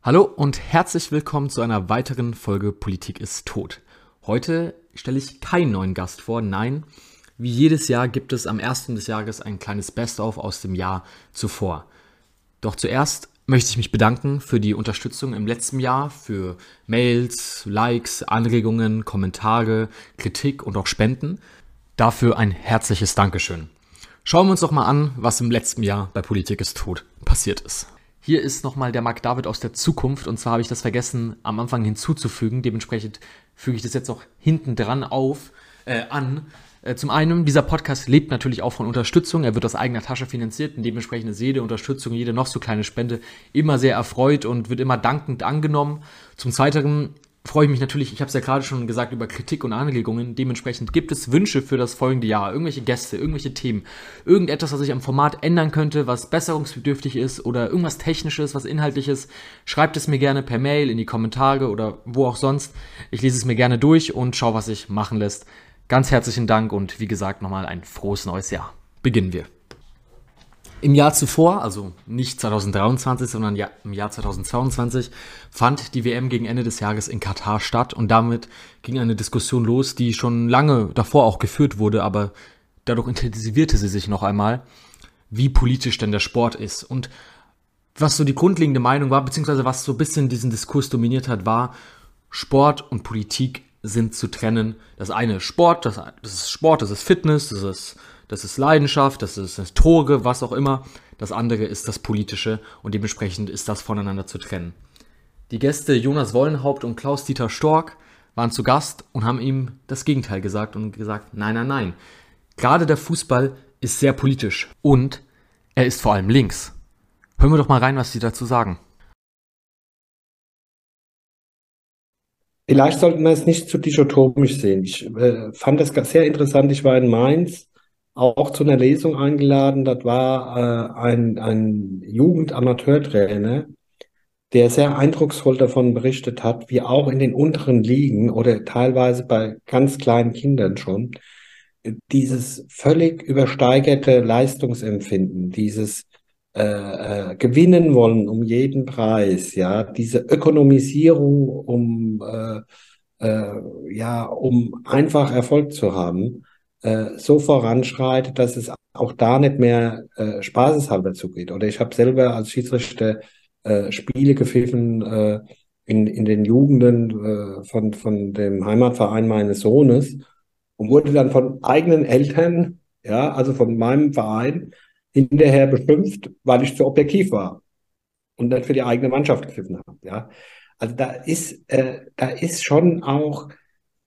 Hallo und herzlich willkommen zu einer weiteren Folge Politik ist tot. Heute stelle ich keinen neuen Gast vor, nein, wie jedes Jahr gibt es am ersten des Jahres ein kleines Best-of aus dem Jahr zuvor. Doch zuerst möchte ich mich bedanken für die Unterstützung im letzten Jahr, für Mails, Likes, Anregungen, Kommentare, Kritik und auch Spenden. Dafür ein herzliches Dankeschön. Schauen wir uns doch mal an, was im letzten Jahr bei Politik ist tot passiert ist. Hier ist nochmal der Mark David aus der Zukunft und zwar habe ich das vergessen am Anfang hinzuzufügen. Dementsprechend füge ich das jetzt auch hinten dran auf, äh, an. Äh, zum einen, dieser Podcast lebt natürlich auch von Unterstützung. Er wird aus eigener Tasche finanziert und dementsprechend ist jede Unterstützung, jede noch so kleine Spende immer sehr erfreut und wird immer dankend angenommen. Zum zweiten freue ich mich natürlich, ich habe es ja gerade schon gesagt, über Kritik und Anregungen. Dementsprechend gibt es Wünsche für das folgende Jahr, irgendwelche Gäste, irgendwelche Themen, irgendetwas, was ich am Format ändern könnte, was besserungsbedürftig ist oder irgendwas Technisches, was Inhaltliches. Schreibt es mir gerne per Mail in die Kommentare oder wo auch sonst. Ich lese es mir gerne durch und schaue, was sich machen lässt. Ganz herzlichen Dank und wie gesagt nochmal ein frohes neues Jahr. Beginnen wir. Im Jahr zuvor, also nicht 2023, sondern im Jahr 2022, fand die WM gegen Ende des Jahres in Katar statt und damit ging eine Diskussion los, die schon lange davor auch geführt wurde, aber dadurch intensivierte sie sich noch einmal, wie politisch denn der Sport ist. Und was so die grundlegende Meinung war, beziehungsweise was so ein bisschen diesen Diskurs dominiert hat, war, Sport und Politik sind zu trennen. Das eine ist Sport, das, das ist Sport, das ist Fitness, das ist das ist Leidenschaft, das ist das Tore, was auch immer. Das andere ist das Politische und dementsprechend ist das voneinander zu trennen. Die Gäste Jonas Wollenhaupt und Klaus-Dieter Stork waren zu Gast und haben ihm das Gegenteil gesagt und gesagt, nein, nein, nein. Gerade der Fußball ist sehr politisch und er ist vor allem links. Hören wir doch mal rein, was sie dazu sagen. Vielleicht sollten wir es nicht zu dichotomisch sehen. Ich äh, fand das sehr interessant. Ich war in Mainz auch zu einer Lesung eingeladen. Das war äh, ein, ein Jugendamateurtrainer, der sehr eindrucksvoll davon berichtet hat, wie auch in den unteren Ligen oder teilweise bei ganz kleinen Kindern schon dieses völlig übersteigerte Leistungsempfinden, dieses äh, äh, gewinnen wollen um jeden Preis, ja, diese Ökonomisierung, um äh, äh, ja, um einfach Erfolg zu haben, so voranschreitet, dass es auch da nicht mehr äh, spaßeshalber zugeht. Oder ich habe selber als Schiedsrichter äh, Spiele gepfiffen äh, in, in den Jugenden äh, von, von dem Heimatverein meines Sohnes und wurde dann von eigenen Eltern, ja, also von meinem Verein, hinterher beschimpft, weil ich zu objektiv war und dann für die eigene Mannschaft gepfiffen habe. Ja. Also da ist, äh, da ist schon auch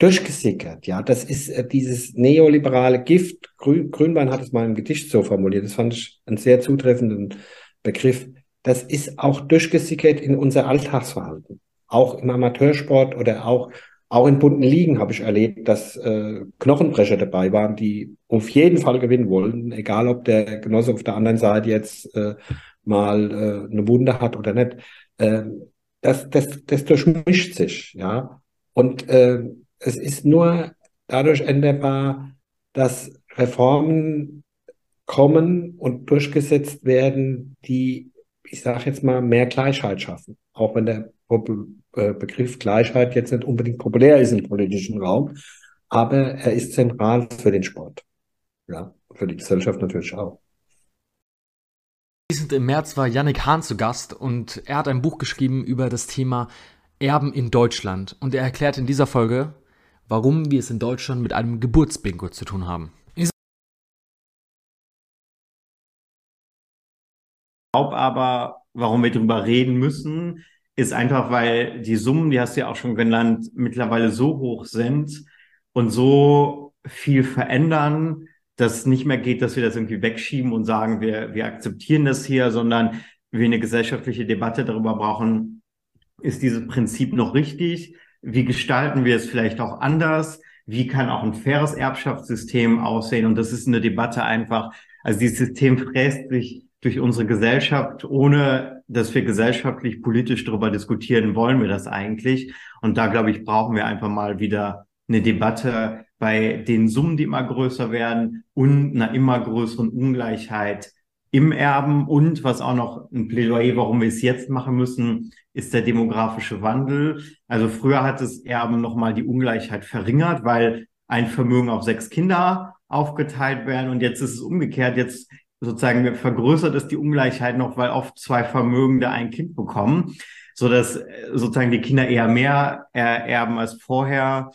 durchgesickert. Ja, das ist äh, dieses neoliberale Gift. Grün, Grünbein hat es mal im Gedicht so formuliert. Das fand ich einen sehr zutreffenden Begriff. Das ist auch durchgesickert in unser Alltagsverhalten. Auch im Amateursport oder auch, auch in bunten Ligen habe ich erlebt, dass äh, Knochenbrecher dabei waren, die auf jeden Fall gewinnen wollten, egal ob der Genosse auf der anderen Seite jetzt äh, mal äh, eine Wunde hat oder nicht. Äh, das, das, das durchmischt sich, ja. Und äh, es ist nur dadurch änderbar, dass Reformen kommen und durchgesetzt werden, die, ich sage jetzt mal, mehr Gleichheit schaffen. Auch wenn der äh, Begriff Gleichheit jetzt nicht unbedingt populär ist im politischen Raum, aber er ist zentral für den Sport. Ja, für die Gesellschaft natürlich auch. Im März war Yannick Hahn zu Gast und er hat ein Buch geschrieben über das Thema Erben in Deutschland. Und er erklärt in dieser Folge, warum wir es in Deutschland mit einem Geburtsbingo zu tun haben. Ich glaube aber, warum wir darüber reden müssen, ist einfach, weil die Summen, die hast du ja auch schon genannt, mittlerweile so hoch sind und so viel verändern, dass es nicht mehr geht, dass wir das irgendwie wegschieben und sagen, wir, wir akzeptieren das hier, sondern wir eine gesellschaftliche Debatte darüber brauchen, ist dieses Prinzip noch richtig? Wie gestalten wir es vielleicht auch anders? Wie kann auch ein faires Erbschaftssystem aussehen? Und das ist eine Debatte einfach. Also dieses System fräst sich durch unsere Gesellschaft, ohne dass wir gesellschaftlich, politisch darüber diskutieren, wollen wir das eigentlich. Und da, glaube ich, brauchen wir einfach mal wieder eine Debatte bei den Summen, die immer größer werden und einer immer größeren Ungleichheit im Erben und was auch noch ein Plädoyer, warum wir es jetzt machen müssen, ist der demografische Wandel. Also früher hat das Erben nochmal die Ungleichheit verringert, weil ein Vermögen auf sechs Kinder aufgeteilt werden und jetzt ist es umgekehrt. Jetzt sozusagen vergrößert es die Ungleichheit noch, weil oft zwei Vermögende ein Kind bekommen, so dass äh, sozusagen die Kinder eher mehr erben als vorher.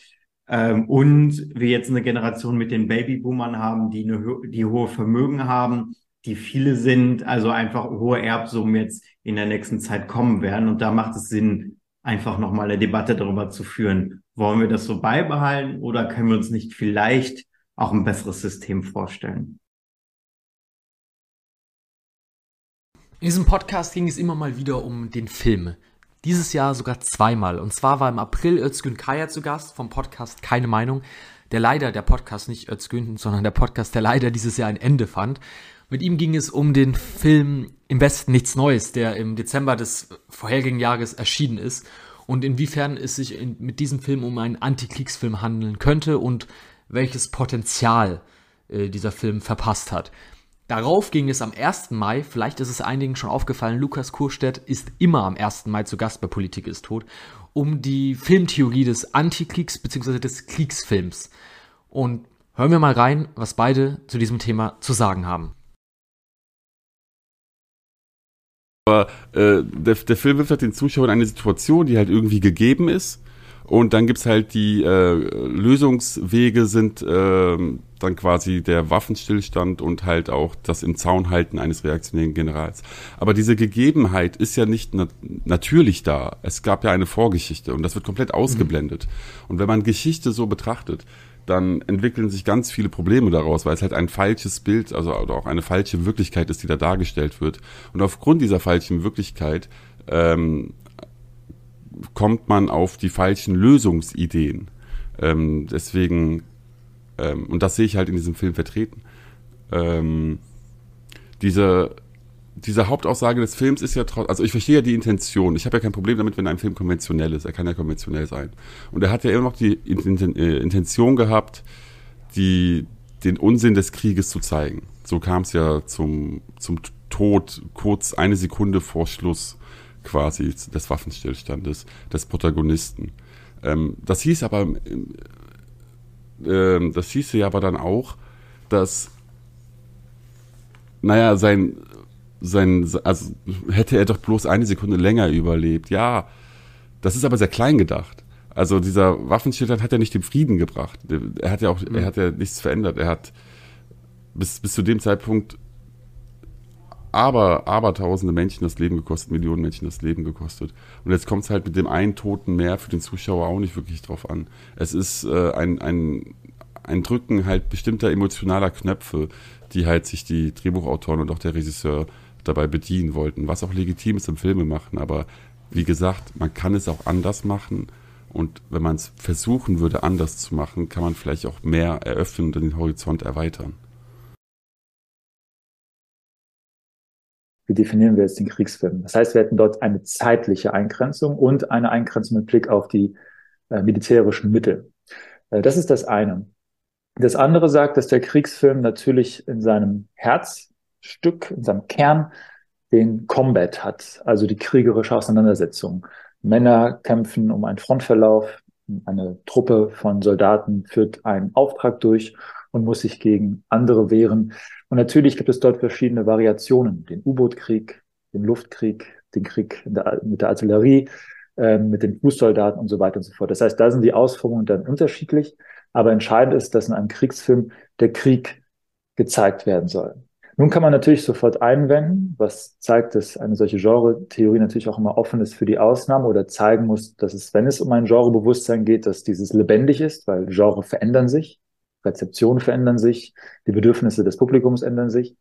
Ähm, und wir jetzt eine Generation mit den Babyboomern haben, die eine die hohe Vermögen haben, die viele sind, also einfach hohe Erbsummen jetzt in der nächsten Zeit kommen werden. Und da macht es Sinn, einfach nochmal eine Debatte darüber zu führen. Wollen wir das so beibehalten oder können wir uns nicht vielleicht auch ein besseres System vorstellen? In diesem Podcast ging es immer mal wieder um den Film. Dieses Jahr sogar zweimal. Und zwar war im April Özgün Kaya zu Gast vom Podcast Keine Meinung, der leider, der Podcast nicht Özgün, sondern der Podcast, der leider dieses Jahr ein Ende fand. Mit ihm ging es um den Film Im Westen nichts Neues, der im Dezember des vorherigen Jahres erschienen ist und inwiefern es sich in, mit diesem Film um einen Antikriegsfilm handeln könnte und welches Potenzial äh, dieser Film verpasst hat. Darauf ging es am 1. Mai, vielleicht ist es einigen schon aufgefallen, Lukas Kurstedt ist immer am 1. Mai zu Gast bei Politik ist tot, um die Filmtheorie des Antikriegs bzw. des Kriegsfilms. Und hören wir mal rein, was beide zu diesem Thema zu sagen haben. Aber äh, der, der Film wirft halt den Zuschauern eine Situation, die halt irgendwie gegeben ist und dann gibt's halt die äh, Lösungswege sind äh, dann quasi der Waffenstillstand und halt auch das im Zaun halten eines reaktionären Generals. Aber diese Gegebenheit ist ja nicht nat natürlich da. Es gab ja eine Vorgeschichte und das wird komplett ausgeblendet. Mhm. Und wenn man Geschichte so betrachtet, dann entwickeln sich ganz viele Probleme daraus, weil es halt ein falsches Bild, also auch eine falsche Wirklichkeit ist, die da dargestellt wird. Und aufgrund dieser falschen Wirklichkeit ähm, kommt man auf die falschen Lösungsideen. Ähm, deswegen, ähm, und das sehe ich halt in diesem Film vertreten. Ähm, diese, diese Hauptaussage des Films ist ja trotzdem, also ich verstehe ja die Intention. Ich habe ja kein Problem damit, wenn ein Film konventionell ist. Er kann ja konventionell sein. Und er hat ja immer noch die äh, Intention gehabt, die, den Unsinn des Krieges zu zeigen. So kam es ja zum, zum Tod kurz eine Sekunde vor Schluss quasi des Waffenstillstandes, des Protagonisten. Ähm, das hieß aber, äh, das hieße ja aber dann auch, dass, naja, sein, sein, also hätte er doch bloß eine Sekunde länger überlebt. Ja, das ist aber sehr klein gedacht. Also dieser Waffenstillstand hat ja nicht den Frieden gebracht. Er hat ja auch, mhm. er hat ja nichts verändert. Er hat bis, bis zu dem Zeitpunkt aber, aber tausende Menschen das Leben gekostet, Millionen Menschen das Leben gekostet. Und jetzt kommt es halt mit dem einen Toten mehr für den Zuschauer auch nicht wirklich drauf an. Es ist äh, ein, ein, ein Drücken halt bestimmter emotionaler Knöpfe, die halt sich die Drehbuchautoren und auch der Regisseur dabei bedienen wollten, was auch legitim ist im Filme machen. Aber wie gesagt, man kann es auch anders machen. Und wenn man es versuchen würde, anders zu machen, kann man vielleicht auch mehr eröffnen und den Horizont erweitern. wie definieren wir jetzt den Kriegsfilm? Das heißt, wir hätten dort eine zeitliche Eingrenzung und eine Eingrenzung mit Blick auf die äh, militärischen Mittel. Äh, das ist das eine. Das andere sagt, dass der Kriegsfilm natürlich in seinem Herzstück, in seinem Kern den Combat hat, also die kriegerische Auseinandersetzung. Männer kämpfen um einen Frontverlauf, eine Truppe von Soldaten führt einen Auftrag durch und muss sich gegen andere wehren. Und natürlich gibt es dort verschiedene Variationen. Den U-Boot-Krieg, den Luftkrieg, den Krieg der, mit der Artillerie, äh, mit den Fußsoldaten und so weiter und so fort. Das heißt, da sind die Ausführungen dann unterschiedlich. Aber entscheidend ist, dass in einem Kriegsfilm der Krieg gezeigt werden soll. Nun kann man natürlich sofort einwenden, was zeigt, dass eine solche Genre-Theorie natürlich auch immer offen ist für die Ausnahme oder zeigen muss, dass es, wenn es um ein Genrebewusstsein geht, dass dieses lebendig ist, weil Genre verändern sich. Rezeptionen verändern sich, die Bedürfnisse des Publikums ändern sich,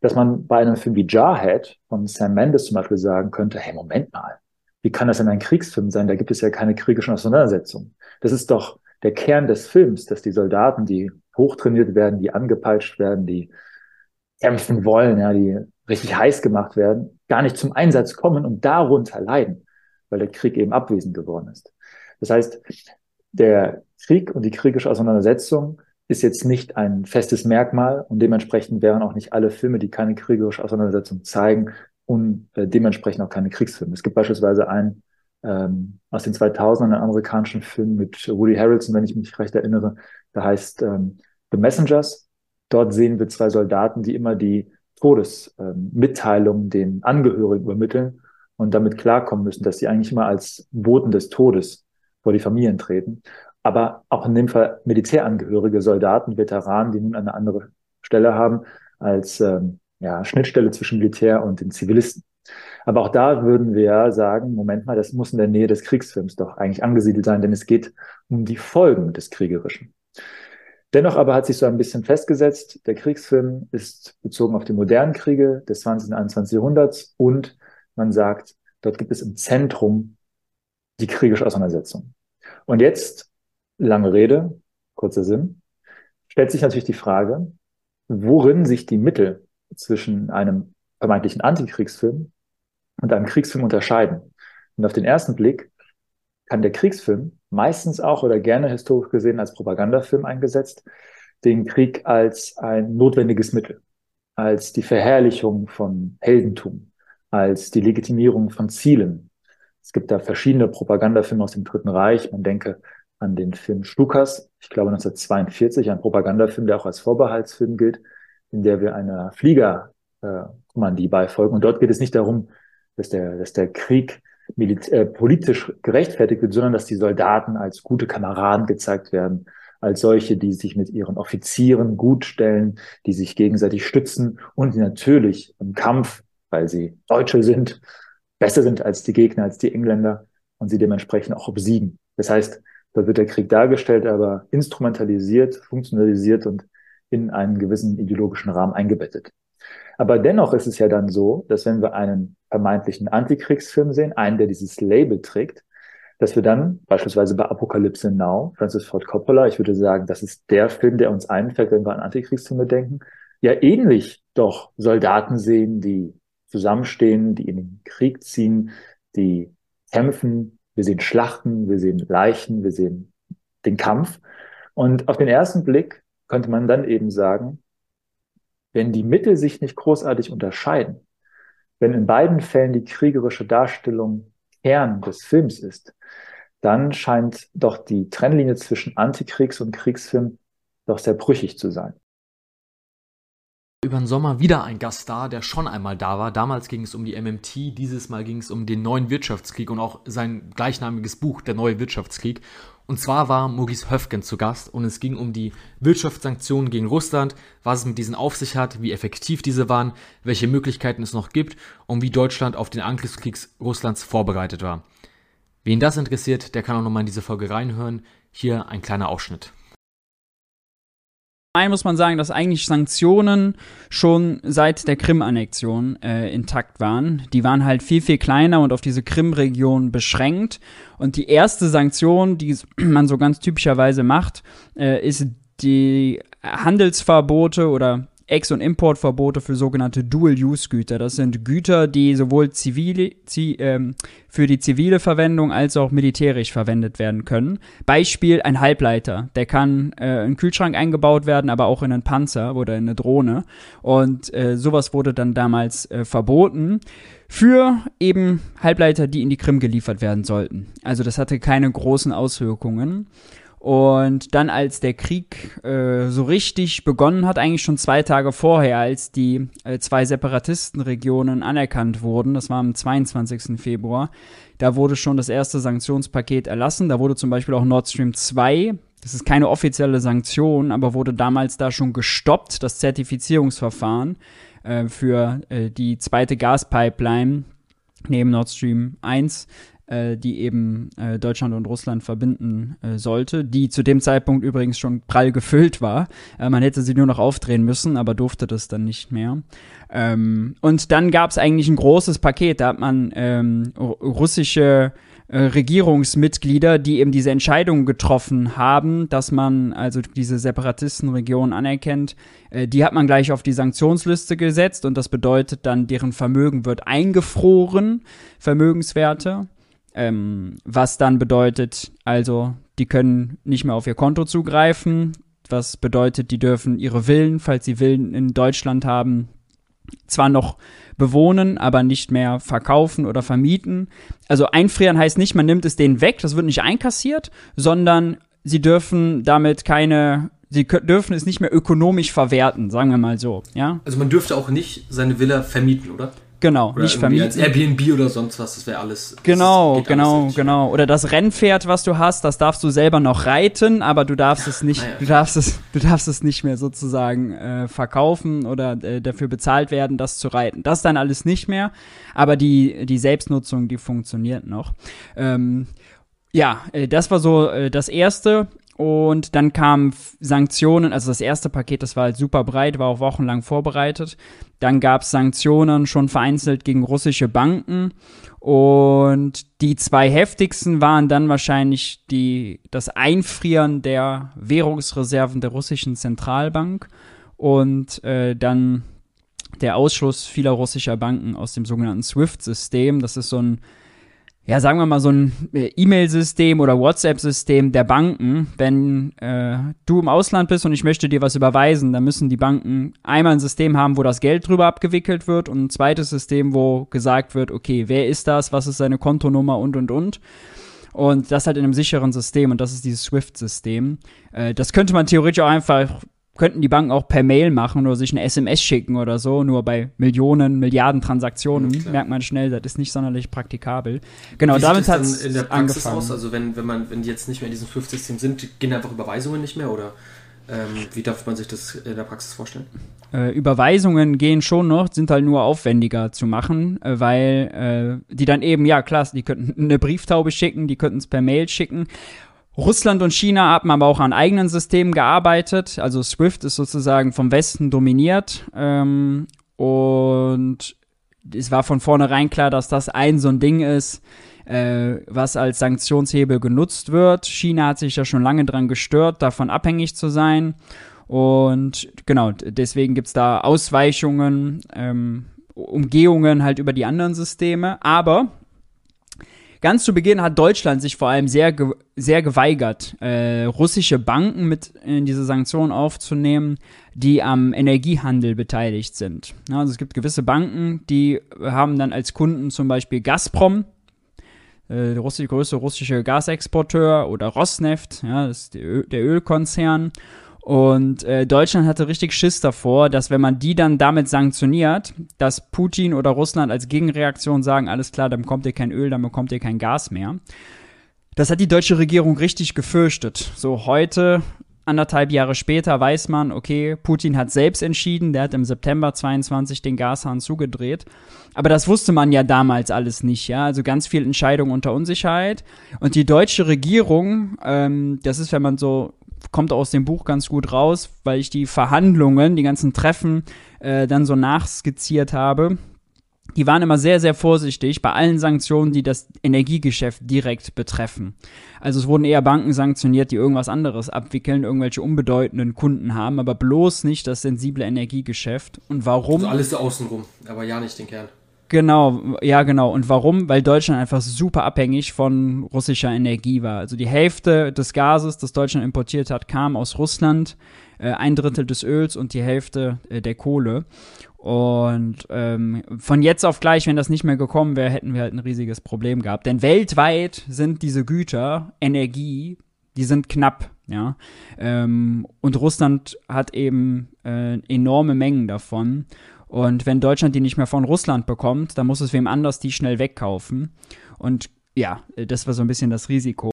dass man bei einem Film wie Jarhead von Sam Mendes zum Beispiel sagen könnte, hey, Moment mal, wie kann das denn ein Kriegsfilm sein? Da gibt es ja keine kriegischen Auseinandersetzungen. Das ist doch der Kern des Films, dass die Soldaten, die hochtrainiert werden, die angepeitscht werden, die kämpfen wollen, ja, die richtig heiß gemacht werden, gar nicht zum Einsatz kommen und darunter leiden, weil der Krieg eben abwesend geworden ist. Das heißt, der Krieg und die kriegische Auseinandersetzung ist jetzt nicht ein festes Merkmal und dementsprechend wären auch nicht alle Filme, die keine kriegerische Auseinandersetzung zeigen und äh, dementsprechend auch keine Kriegsfilme. Es gibt beispielsweise einen ähm, aus den 2000ern, einen amerikanischen Film mit Woody Harrelson, wenn ich mich recht erinnere, der heißt ähm, The Messengers. Dort sehen wir zwei Soldaten, die immer die Todesmitteilung ähm, den Angehörigen übermitteln und damit klarkommen müssen, dass sie eigentlich immer als Boten des Todes vor die Familien treten. Aber auch in dem Fall Militärangehörige, Soldaten, Veteranen, die nun eine andere Stelle haben als ähm, ja, Schnittstelle zwischen Militär und den Zivilisten. Aber auch da würden wir sagen, Moment mal, das muss in der Nähe des Kriegsfilms doch eigentlich angesiedelt sein, denn es geht um die Folgen des Kriegerischen. Dennoch aber hat sich so ein bisschen festgesetzt, der Kriegsfilm ist bezogen auf die modernen Kriege des 20. und 21. Jahrhunderts und man sagt, dort gibt es im Zentrum die kriegerische Auseinandersetzung. Und jetzt, lange Rede, kurzer Sinn, stellt sich natürlich die Frage, worin sich die Mittel zwischen einem vermeintlichen Antikriegsfilm und einem Kriegsfilm unterscheiden. Und auf den ersten Blick kann der Kriegsfilm meistens auch oder gerne historisch gesehen als Propagandafilm eingesetzt, den Krieg als ein notwendiges Mittel, als die Verherrlichung von Heldentum, als die Legitimierung von Zielen. Es gibt da verschiedene Propagandafilme aus dem Dritten Reich. Man denke an den Film Stukas, ich glaube 1942, ein Propagandafilm, der auch als Vorbehaltsfilm gilt, in der wir einer Fliegerkommandie äh, beifolgen. Und dort geht es nicht darum, dass der, dass der Krieg äh, politisch gerechtfertigt wird, sondern dass die Soldaten als gute Kameraden gezeigt werden, als solche, die sich mit ihren Offizieren gut stellen, die sich gegenseitig stützen und natürlich im Kampf weil sie Deutsche sind, besser sind als die Gegner, als die Engländer und sie dementsprechend auch obsiegen. Das heißt, da wird der Krieg dargestellt, aber instrumentalisiert, funktionalisiert und in einen gewissen ideologischen Rahmen eingebettet. Aber dennoch ist es ja dann so, dass wenn wir einen vermeintlichen Antikriegsfilm sehen, einen, der dieses Label trägt, dass wir dann beispielsweise bei Apokalypse Now, Francis Ford Coppola, ich würde sagen, das ist der Film, der uns einfällt, wenn wir an Antikriegsfilme denken, ja ähnlich doch Soldaten sehen, die zusammenstehen, die in den Krieg ziehen, die kämpfen. Wir sehen Schlachten, wir sehen Leichen, wir sehen den Kampf. Und auf den ersten Blick könnte man dann eben sagen, wenn die Mittel sich nicht großartig unterscheiden, wenn in beiden Fällen die kriegerische Darstellung Kern des Films ist, dann scheint doch die Trennlinie zwischen Antikriegs- und Kriegsfilm doch sehr brüchig zu sein über den Sommer wieder ein Gast da, der schon einmal da war. Damals ging es um die MMT, dieses Mal ging es um den neuen Wirtschaftskrieg und auch sein gleichnamiges Buch, Der neue Wirtschaftskrieg. Und zwar war Maurice Höfgen zu Gast und es ging um die Wirtschaftssanktionen gegen Russland, was es mit diesen auf sich hat, wie effektiv diese waren, welche Möglichkeiten es noch gibt und wie Deutschland auf den Angriffskrieg Russlands vorbereitet war. Wen das interessiert, der kann auch nochmal in diese Folge reinhören. Hier ein kleiner Ausschnitt einen muss man sagen, dass eigentlich Sanktionen schon seit der Krim-Annexion äh, intakt waren. Die waren halt viel, viel kleiner und auf diese Krim-Region beschränkt. Und die erste Sanktion, die man so ganz typischerweise macht, äh, ist die Handelsverbote oder Ex- und Importverbote für sogenannte Dual-Use-Güter. Das sind Güter, die sowohl zivile, zi, ähm, für die zivile Verwendung als auch militärisch verwendet werden können. Beispiel ein Halbleiter. Der kann äh, in einen Kühlschrank eingebaut werden, aber auch in einen Panzer oder in eine Drohne. Und äh, sowas wurde dann damals äh, verboten für eben Halbleiter, die in die Krim geliefert werden sollten. Also das hatte keine großen Auswirkungen. Und dann, als der Krieg äh, so richtig begonnen hat, eigentlich schon zwei Tage vorher, als die äh, zwei Separatistenregionen anerkannt wurden, das war am 22. Februar, da wurde schon das erste Sanktionspaket erlassen. Da wurde zum Beispiel auch Nord Stream 2, das ist keine offizielle Sanktion, aber wurde damals da schon gestoppt, das Zertifizierungsverfahren äh, für äh, die zweite Gaspipeline neben Nord Stream 1 äh, die eben äh, Deutschland und Russland verbinden äh, sollte, die zu dem Zeitpunkt übrigens schon prall gefüllt war. Äh, man hätte sie nur noch aufdrehen müssen, aber durfte das dann nicht mehr. Ähm, und dann gab es eigentlich ein großes Paket, da hat man ähm, russische äh, Regierungsmitglieder, die eben diese Entscheidung getroffen haben, dass man also diese Separatistenregion anerkennt, äh, die hat man gleich auf die Sanktionsliste gesetzt und das bedeutet dann, deren Vermögen wird eingefroren, Vermögenswerte. Ähm, was dann bedeutet, also die können nicht mehr auf ihr Konto zugreifen, was bedeutet, die dürfen ihre Villen, falls sie Villen in Deutschland haben, zwar noch bewohnen, aber nicht mehr verkaufen oder vermieten. Also einfrieren heißt nicht, man nimmt es denen weg, das wird nicht einkassiert, sondern sie dürfen damit keine, sie dürfen es nicht mehr ökonomisch verwerten, sagen wir mal so, ja. Also man dürfte auch nicht seine Villa vermieten, oder? Genau, Oder nicht vermieten. als Airbnb oder sonst was, das wäre alles. Genau, geht genau, alles nicht. genau. Oder das Rennpferd, was du hast, das darfst du selber noch reiten, aber du darfst es nicht, ja. du darfst es, du darfst es nicht mehr sozusagen äh, verkaufen oder äh, dafür bezahlt werden, das zu reiten. Das dann alles nicht mehr, aber die die Selbstnutzung, die funktioniert noch. Ähm, ja, äh, das war so äh, das erste. Und dann kamen Sanktionen, also das erste Paket, das war halt super breit, war auch wochenlang vorbereitet. Dann gab es Sanktionen schon vereinzelt gegen russische Banken. Und die zwei heftigsten waren dann wahrscheinlich die, das Einfrieren der Währungsreserven der russischen Zentralbank und äh, dann der Ausschluss vieler russischer Banken aus dem sogenannten SWIFT-System. Das ist so ein ja, sagen wir mal, so ein äh, E-Mail-System oder WhatsApp-System der Banken. Wenn äh, du im Ausland bist und ich möchte dir was überweisen, dann müssen die Banken einmal ein System haben, wo das Geld drüber abgewickelt wird und ein zweites System, wo gesagt wird, okay, wer ist das, was ist seine Kontonummer und, und, und. Und das halt in einem sicheren System und das ist dieses SWIFT-System. Äh, das könnte man theoretisch auch einfach, könnten die Banken auch per Mail machen oder sich eine SMS schicken oder so. Nur bei Millionen, Milliarden Transaktionen Ja, merkt man schnell, das ist nicht sonderlich praktikabel. Genau, Wie damit hat es in der Praxis angefangen. aus? Also wenn, wenn man, wenn die jetzt nicht mehr in diesem SWIFT-System sind, gehen einfach Überweisungen nicht mehr oder ähm, wie darf man sich das in der Praxis vorstellen? Äh, Überweisungen gehen schon noch, sind halt nur aufwendiger zu machen, äh, weil äh, die dann eben, ja klar, die könnten eine Brieftaube schicken, die könnten es per Mail schicken. Russland und China haben aber auch an eigenen Systemen gearbeitet. Also SWIFT ist sozusagen vom Westen dominiert. Ähm, und es war von vornherein klar, dass das ein so ein Ding ist, äh, was als Sanktionshebel genutzt wird. China hat sich ja schon lange dran gestört, davon abhängig zu sein. Und genau, deswegen gibt's da Ausweichungen, ähm, Umgehungen halt über die anderen Systeme. Aber ganz zu Beginn hat Deutschland sich vor allem sehr, ge sehr geweigert, äh, russische Banken mit in diese Sanktionen aufzunehmen, die am Energiehandel beteiligt sind. Ja, also es gibt gewisse Banken, die haben dann als Kunden zum Beispiel Gazprom, äh, der größte russische Gasexporteur oder Rosneft, ja, das ist der, Ö der Ölkonzern. Und äh, Deutschland hatte richtig Schiss davor, dass wenn man die dann damit sanktioniert, dass Putin oder Russland als Gegenreaktion sagen, alles klar, dann bekommt ihr kein Öl, dann bekommt ihr kein Gas mehr. Das hat die deutsche Regierung richtig gefürchtet. So heute, anderthalb Jahre später, weiß man, okay, Putin hat selbst entschieden, der hat im September 22 den Gashahn zugedreht. Aber das wusste man ja damals alles nicht, ja. Also ganz viel Entscheidung unter Unsicherheit. Und die deutsche Regierung, ähm, das ist, wenn man so kommt aus dem Buch ganz gut raus, weil ich die Verhandlungen, die ganzen Treffen äh, dann so nachskizziert habe. Die waren immer sehr, sehr vorsichtig bei allen Sanktionen, die das Energiegeschäft direkt betreffen. Also es wurden eher Banken sanktioniert, die irgendwas anderes abwickeln, irgendwelche unbedeutenden Kunden haben, aber bloß nicht das sensible Energiegeschäft. Und warum? Also alles außenrum, aber ja nicht den Kern. Genau, ja genau. Und warum? Weil Deutschland einfach super abhängig von russischer Energie war. Also die Hälfte des Gases, das Deutschland importiert hat, kam aus Russland, äh, ein Drittel des Öls und die Hälfte äh, der Kohle. Und ähm, von jetzt auf gleich, wenn das nicht mehr gekommen wäre, hätten wir halt ein riesiges Problem gehabt. Denn weltweit sind diese Güter, Energie, die sind knapp, ja. Ähm, und Russland hat eben äh, enorme Mengen davon. Und wenn Deutschland die nicht mehr von Russland bekommt, dann muss es wem anders die schnell wegkaufen. Und ja, das war so ein bisschen das Risiko.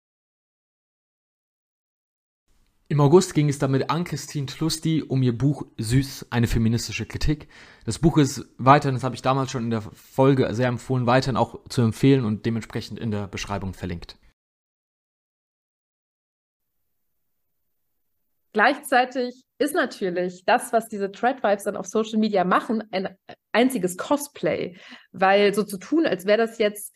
Im August ging es dann mit Ann-Christine Tlusti um ihr Buch Süß, eine feministische Kritik. Das Buch ist weiterhin, das habe ich damals schon in der Folge sehr empfohlen, weiterhin auch zu empfehlen und dementsprechend in der Beschreibung verlinkt. Gleichzeitig ist natürlich das, was diese Thread-Vibes dann auf Social Media machen, ein einziges Cosplay, weil so zu tun, als wäre das jetzt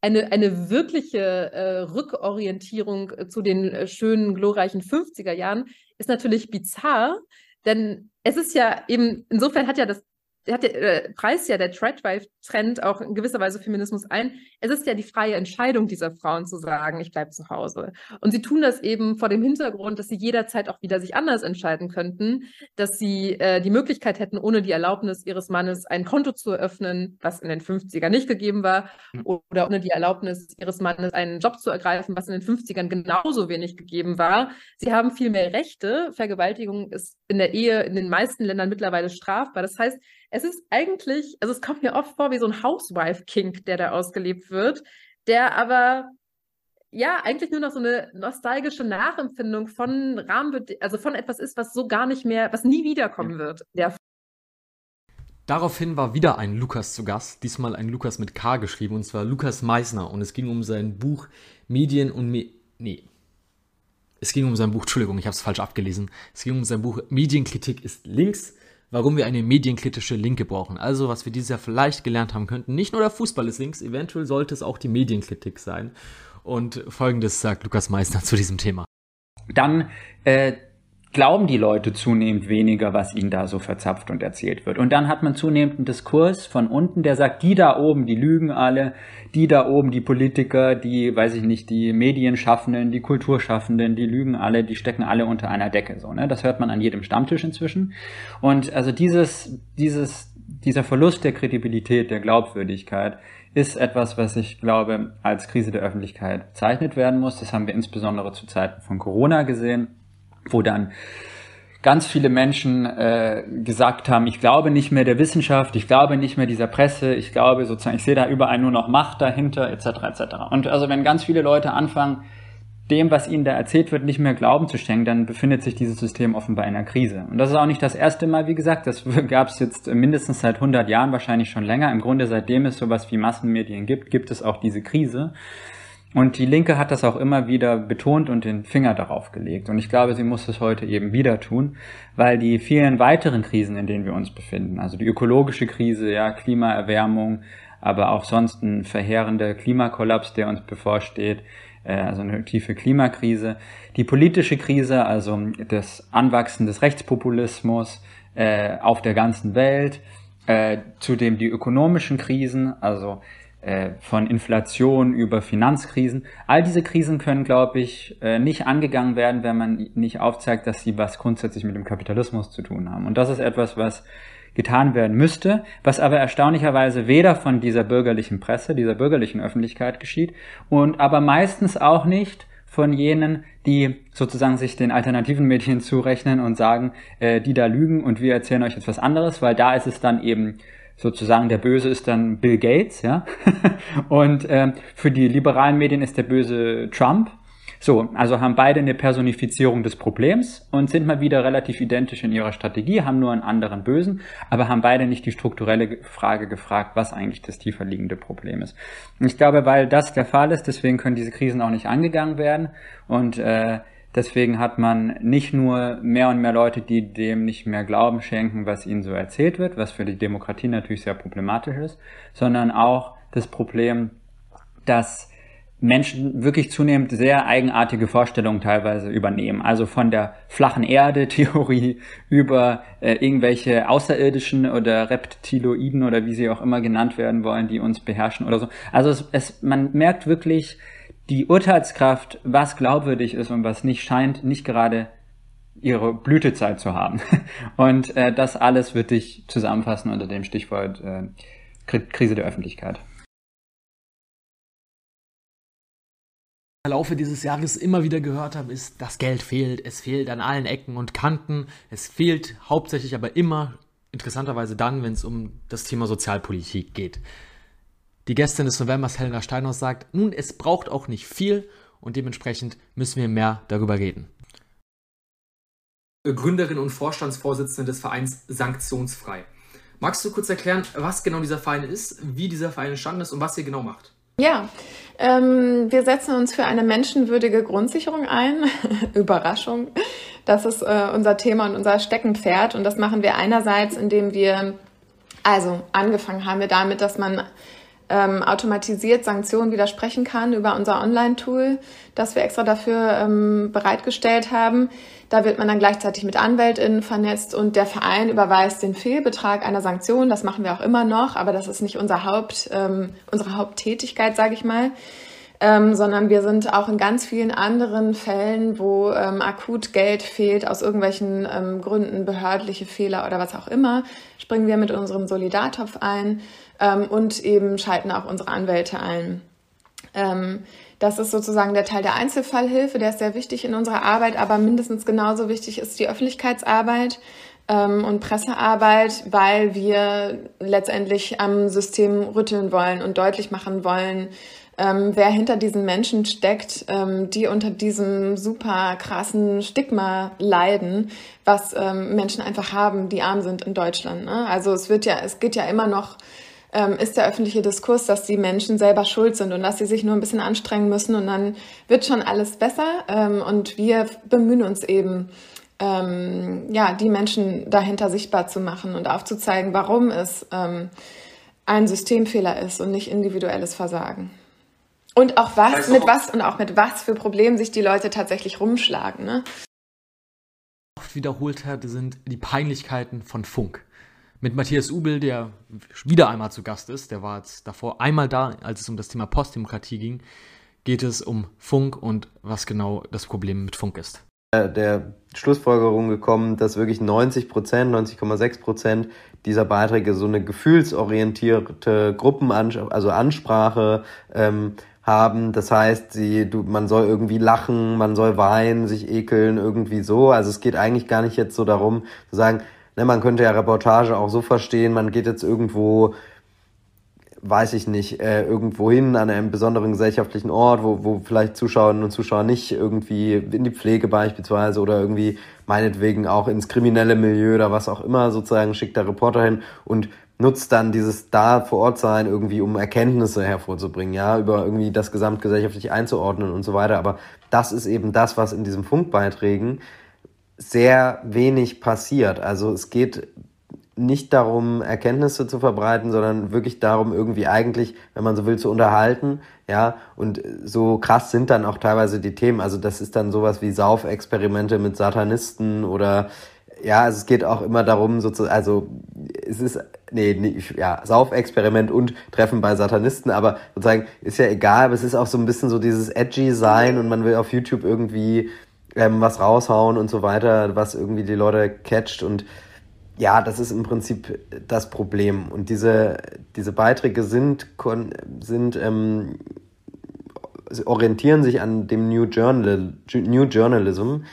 eine, eine wirkliche äh, Rückorientierung äh, zu den äh, schönen, glorreichen 50er Jahren, ist natürlich bizarr, denn es ist ja eben, insofern hat ja das hat der, äh, preist ja der Tradwife-Trend auch in gewisser Weise Feminismus ein. Es ist ja die freie Entscheidung dieser Frauen zu sagen, ich bleibe zu Hause. Und sie tun das eben vor dem Hintergrund, dass sie jederzeit auch wieder sich anders entscheiden könnten, dass sie äh, die Möglichkeit hätten, ohne die Erlaubnis ihres Mannes ein Konto zu eröffnen, was in den 50ern nicht gegeben war, hm. oder ohne die Erlaubnis ihres Mannes einen Job zu ergreifen, was in den 50ern genauso wenig gegeben war. Sie haben viel mehr Rechte. Vergewaltigung ist in der Ehe in den meisten Ländern mittlerweile strafbar. Das heißt, es ist eigentlich, also es kommt mir oft vor wie so ein Housewife-Kink, der da ausgelebt wird, der aber ja eigentlich nur noch so eine nostalgische Nachempfindung von Rahmenbedingungen, also von etwas ist, was so gar nicht mehr, was nie wiederkommen wird. Daraufhin war wieder ein Lukas zu Gast, diesmal ein Lukas mit K geschrieben, und zwar Lukas Meisner. Und es ging um sein Buch Medien und Me nee. Es ging um sein Buch, Entschuldigung, ich habe es falsch abgelesen. Es ging um sein Buch Medienkritik ist links warum wir eine medienkritische Linke brauchen. Also, was wir dieses Jahr vielleicht gelernt haben könnten, nicht nur der Fußball ist links, eventuell sollte es auch die Medienkritik sein. Und folgendes sagt Lukas Meister zu diesem Thema. Dann äh, glauben die Leute zunehmend weniger, was ihnen da so verzapft und erzählt wird. Und dann hat man zunehmend einen Diskurs von unten, der sagt, die da oben, die lügen alle, die da oben, die Politiker, die, weiß ich nicht, die Medienschaffenden, die Kulturschaffenden, die lügen alle, die stecken alle unter einer Decke. So, ne? Das hört man an jedem Stammtisch inzwischen. Und also dieses, dieses, dieser Verlust der Kredibilität, der Glaubwürdigkeit, ist etwas, was ich glaube, als Krise der Öffentlichkeit bezeichnet werden muss. Das haben wir insbesondere zu Zeiten von Corona gesehen wo dann ganz viele Menschen äh, gesagt haben, ich glaube nicht mehr der Wissenschaft, ich glaube nicht mehr dieser Presse, ich glaube sozusagen, ich sehe da überall nur noch Macht dahinter, etc. etc. Und also wenn ganz viele Leute anfangen, dem, was ihnen da erzählt wird, nicht mehr Glauben zu schenken, dann befindet sich dieses System offenbar in einer Krise. Und das ist auch nicht das erste Mal, wie gesagt, das gab es jetzt mindestens seit 100 Jahren, wahrscheinlich schon länger. Im Grunde, seitdem es sowas wie Massenmedien gibt, gibt es auch diese Krise. Und die Linke hat das auch immer wieder betont und den Finger darauf gelegt. Und ich glaube, sie muss es heute eben wieder tun, weil die vielen weiteren Krisen, in denen wir uns befinden, also die ökologische Krise, ja, Klimaerwärmung, aber auch sonst ein verheerender Klimakollaps, der uns bevorsteht, äh, also eine tiefe Klimakrise, die politische Krise, also das Anwachsen des Rechtspopulismus äh, auf der ganzen Welt, äh, zudem die ökonomischen Krisen, also von Inflation über Finanzkrisen. All diese Krisen können, glaube ich, äh, nicht angegangen werden, wenn man nicht aufzeigt, dass sie was grundsätzlich mit dem Kapitalismus zu tun haben. Und das ist etwas, was getan werden müsste, was aber erstaunlicherweise weder von dieser bürgerlichen Presse, dieser bürgerlichen Öffentlichkeit geschieht und aber meistens auch nicht von jenen, die sozusagen sich den alternativen Medien zurechnen und sagen, äh, die da lügen und wir erzählen euch etwas anderes, weil da ist es dann eben sozusagen der Böse ist dann Bill Gates, ja. und ähm, für die liberalen Medien ist der Böse Trump. So, also haben beide eine Personifizierung des Problems und sind mal wieder relativ identisch in ihrer Strategie, haben nur einen anderen Bösen, aber haben beide nicht die strukturelle Frage gefragt, was eigentlich das tiefer liegende Problem ist. Und ich glaube, weil das der Fall ist, deswegen können diese Krisen auch nicht angegangen werden und äh, Deswegen hat man nicht nur mehr und mehr Leute, die dem nicht mehr Glauben schenken, was ihnen so erzählt wird, was für die Demokratie natürlich sehr problematisch ist, sondern auch das Problem, dass Menschen wirklich zunehmend sehr eigenartige Vorstellungen teilweise übernehmen. Also von der flachen Erde-Theorie über äh, irgendwelche Außerirdischen oder Reptiloiden oder wie sie auch immer genannt werden wollen, die uns beherrschen oder so. Also es, es, man merkt wirklich, die Urteilskraft, was glaubwürdig ist und was nicht, scheint nicht gerade ihre Blütezeit zu haben. Und äh, das alles würde ich zusammenfassen unter dem Stichwort äh, Krise der Öffentlichkeit. Im Laufe dieses Jahres immer wieder gehört habe, ist, das Geld fehlt. Es fehlt an allen Ecken und Kanten. Es fehlt hauptsächlich aber immer, interessanterweise dann, wenn es um das Thema Sozialpolitik geht. Die Gästin des Novembers, Helena Steinhaus, sagt, nun, es braucht auch nicht viel und dementsprechend müssen wir mehr darüber reden. Gründerin und Vorstandsvorsitzende des Vereins Sanktionsfrei. Magst du kurz erklären, was genau dieser Verein ist, wie dieser Verein entstanden ist und was ihr genau macht? Ja, ähm, wir setzen uns für eine menschenwürdige Grundsicherung ein. Überraschung. Das ist äh, unser Thema und unser Steckenpferd. Und das machen wir einerseits, indem wir, also angefangen haben wir damit, dass man ähm, automatisiert Sanktionen widersprechen kann über unser Online-Tool, das wir extra dafür ähm, bereitgestellt haben. Da wird man dann gleichzeitig mit AnwältInnen vernetzt und der Verein überweist den Fehlbetrag einer Sanktion. Das machen wir auch immer noch, aber das ist nicht unser Haupt, ähm, unsere Haupttätigkeit, sage ich mal. Ähm, sondern wir sind auch in ganz vielen anderen Fällen, wo ähm, akut Geld fehlt, aus irgendwelchen ähm, Gründen, behördliche Fehler oder was auch immer, springen wir mit unserem Solidartopf ein ähm, und eben schalten auch unsere Anwälte ein. Ähm, das ist sozusagen der Teil der Einzelfallhilfe, der ist sehr wichtig in unserer Arbeit, aber mindestens genauso wichtig ist die Öffentlichkeitsarbeit ähm, und Pressearbeit, weil wir letztendlich am System rütteln wollen und deutlich machen wollen, ähm, wer hinter diesen Menschen steckt, ähm, die unter diesem super krassen Stigma leiden, was ähm, Menschen einfach haben, die arm sind in Deutschland. Ne? Also es wird ja, es geht ja immer noch ähm, ist der öffentliche Diskurs, dass die Menschen selber schuld sind und dass sie sich nur ein bisschen anstrengen müssen und dann wird schon alles besser. Ähm, und wir bemühen uns eben, ähm, ja, die Menschen dahinter sichtbar zu machen und aufzuzeigen, warum es ähm, ein Systemfehler ist und nicht individuelles Versagen. Und auch was, also, mit was und auch mit was für Problemen sich die Leute tatsächlich rumschlagen. Ne? Oft wiederholt hat, sind die Peinlichkeiten von Funk mit Matthias Ubel, der wieder einmal zu Gast ist. Der war jetzt davor einmal da, als es um das Thema Postdemokratie ging. Geht es um Funk und was genau das Problem mit Funk ist. Der Schlussfolgerung gekommen, dass wirklich 90 Prozent, 90,6 Prozent dieser Beiträge so eine gefühlsorientierte Gruppenansprache, also Ansprache ähm, haben. Das heißt, sie, du, man soll irgendwie lachen, man soll weinen, sich ekeln, irgendwie so. Also es geht eigentlich gar nicht jetzt so darum zu sagen, Ne, man könnte ja Reportage auch so verstehen, man geht jetzt irgendwo, weiß ich nicht, äh, irgendwo hin an einem besonderen gesellschaftlichen Ort, wo, wo vielleicht Zuschauerinnen und Zuschauer nicht irgendwie in die Pflege beispielsweise oder irgendwie meinetwegen auch ins kriminelle Milieu oder was auch immer sozusagen schickt der Reporter hin und nutzt dann dieses da vor Ort sein irgendwie, um Erkenntnisse hervorzubringen, ja, über irgendwie das gesamtgesellschaftlich einzuordnen und so weiter. Aber das ist eben das, was in diesen Funkbeiträgen sehr wenig passiert. Also es geht nicht darum, Erkenntnisse zu verbreiten, sondern wirklich darum, irgendwie eigentlich, wenn man so will, zu unterhalten. Ja, und so krass sind dann auch teilweise die Themen. Also das ist dann sowas wie Saufexperimente mit Satanisten oder ja, also es geht auch immer darum, sozusagen, also es ist, nee, nee ja, Saufexperiment und Treffen bei Satanisten, aber sozusagen ist ja egal, aber es ist auch so ein bisschen so dieses edgy sein und man will auf YouTube irgendwie ähm, was raushauen und so weiter, was irgendwie die Leute catcht und ja, das ist im Prinzip das Problem. Und diese, diese Beiträge sind, sind ähm, orientieren sich an dem New, Journal, New Journalism,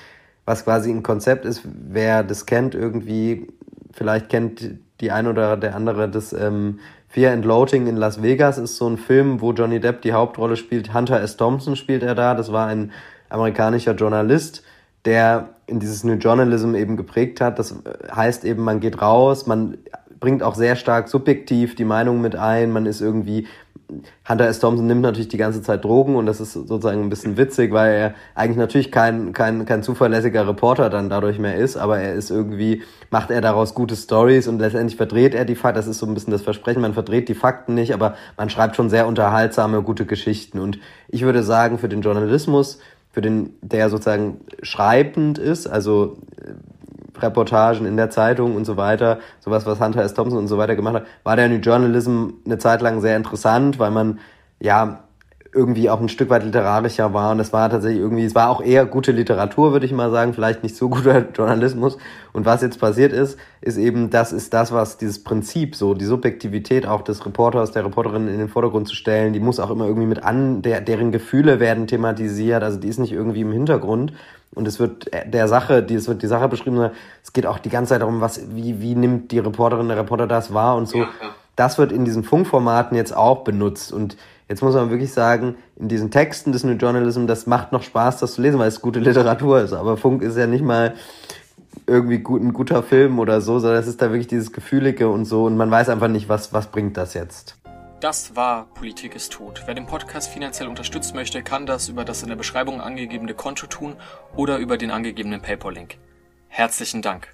was quasi ein Konzept ist, wer das kennt, irgendwie, vielleicht kennt die ein oder der andere das ähm, Fear and Loathing in Las Vegas ist so ein Film, wo Johnny Depp die Hauptrolle spielt. Hunter S. Thompson spielt er da. Das war ein amerikanischer Journalist, der in dieses New Journalism eben geprägt hat. Das heißt eben, man geht raus, man bringt auch sehr stark subjektiv die Meinung mit ein, man ist irgendwie Hunter S. Thompson nimmt natürlich die ganze Zeit Drogen und das ist sozusagen ein bisschen witzig, weil er eigentlich natürlich kein, kein, kein zuverlässiger Reporter dann dadurch mehr ist, aber er ist irgendwie, macht er daraus gute Stories und letztendlich verdreht er die Fakten, das ist so ein bisschen das Versprechen, man verdreht die Fakten nicht, aber man schreibt schon sehr unterhaltsame, gute Geschichten und ich würde sagen, für den Journalismus für den, der sozusagen schreibend ist, also äh, Reportagen in der Zeitung und so weiter, sowas, was Hunter S. Thompson und so weiter gemacht hat, war der New Journalism eine Zeit lang sehr interessant, weil man ja irgendwie auch ein Stück weit literarischer war und es war tatsächlich irgendwie, es war auch eher gute Literatur, würde ich mal sagen, vielleicht nicht so guter Journalismus. Und was jetzt passiert ist, ist eben, das ist das, was dieses Prinzip, so die Subjektivität auch des Reporters, der Reporterin in den Vordergrund zu stellen, die muss auch immer irgendwie mit an, der, deren Gefühle werden thematisiert, also die ist nicht irgendwie im Hintergrund. Und es wird der Sache, die, es wird die Sache beschrieben, es geht auch die ganze Zeit darum, was, wie, wie nimmt die Reporterin, der Reporter das wahr und so. Ja, ja. Das wird in diesen Funkformaten jetzt auch benutzt und Jetzt muss man wirklich sagen, in diesen Texten des New Journalism, das macht noch Spaß, das zu lesen, weil es gute Literatur ist. Aber Funk ist ja nicht mal irgendwie gut, ein guter Film oder so, sondern es ist da wirklich dieses Gefühlige und so und man weiß einfach nicht, was, was bringt das jetzt. Das war Politik ist tot. Wer den Podcast finanziell unterstützen möchte, kann das über das in der Beschreibung angegebene Konto tun oder über den angegebenen PayPal-Link. Herzlichen Dank.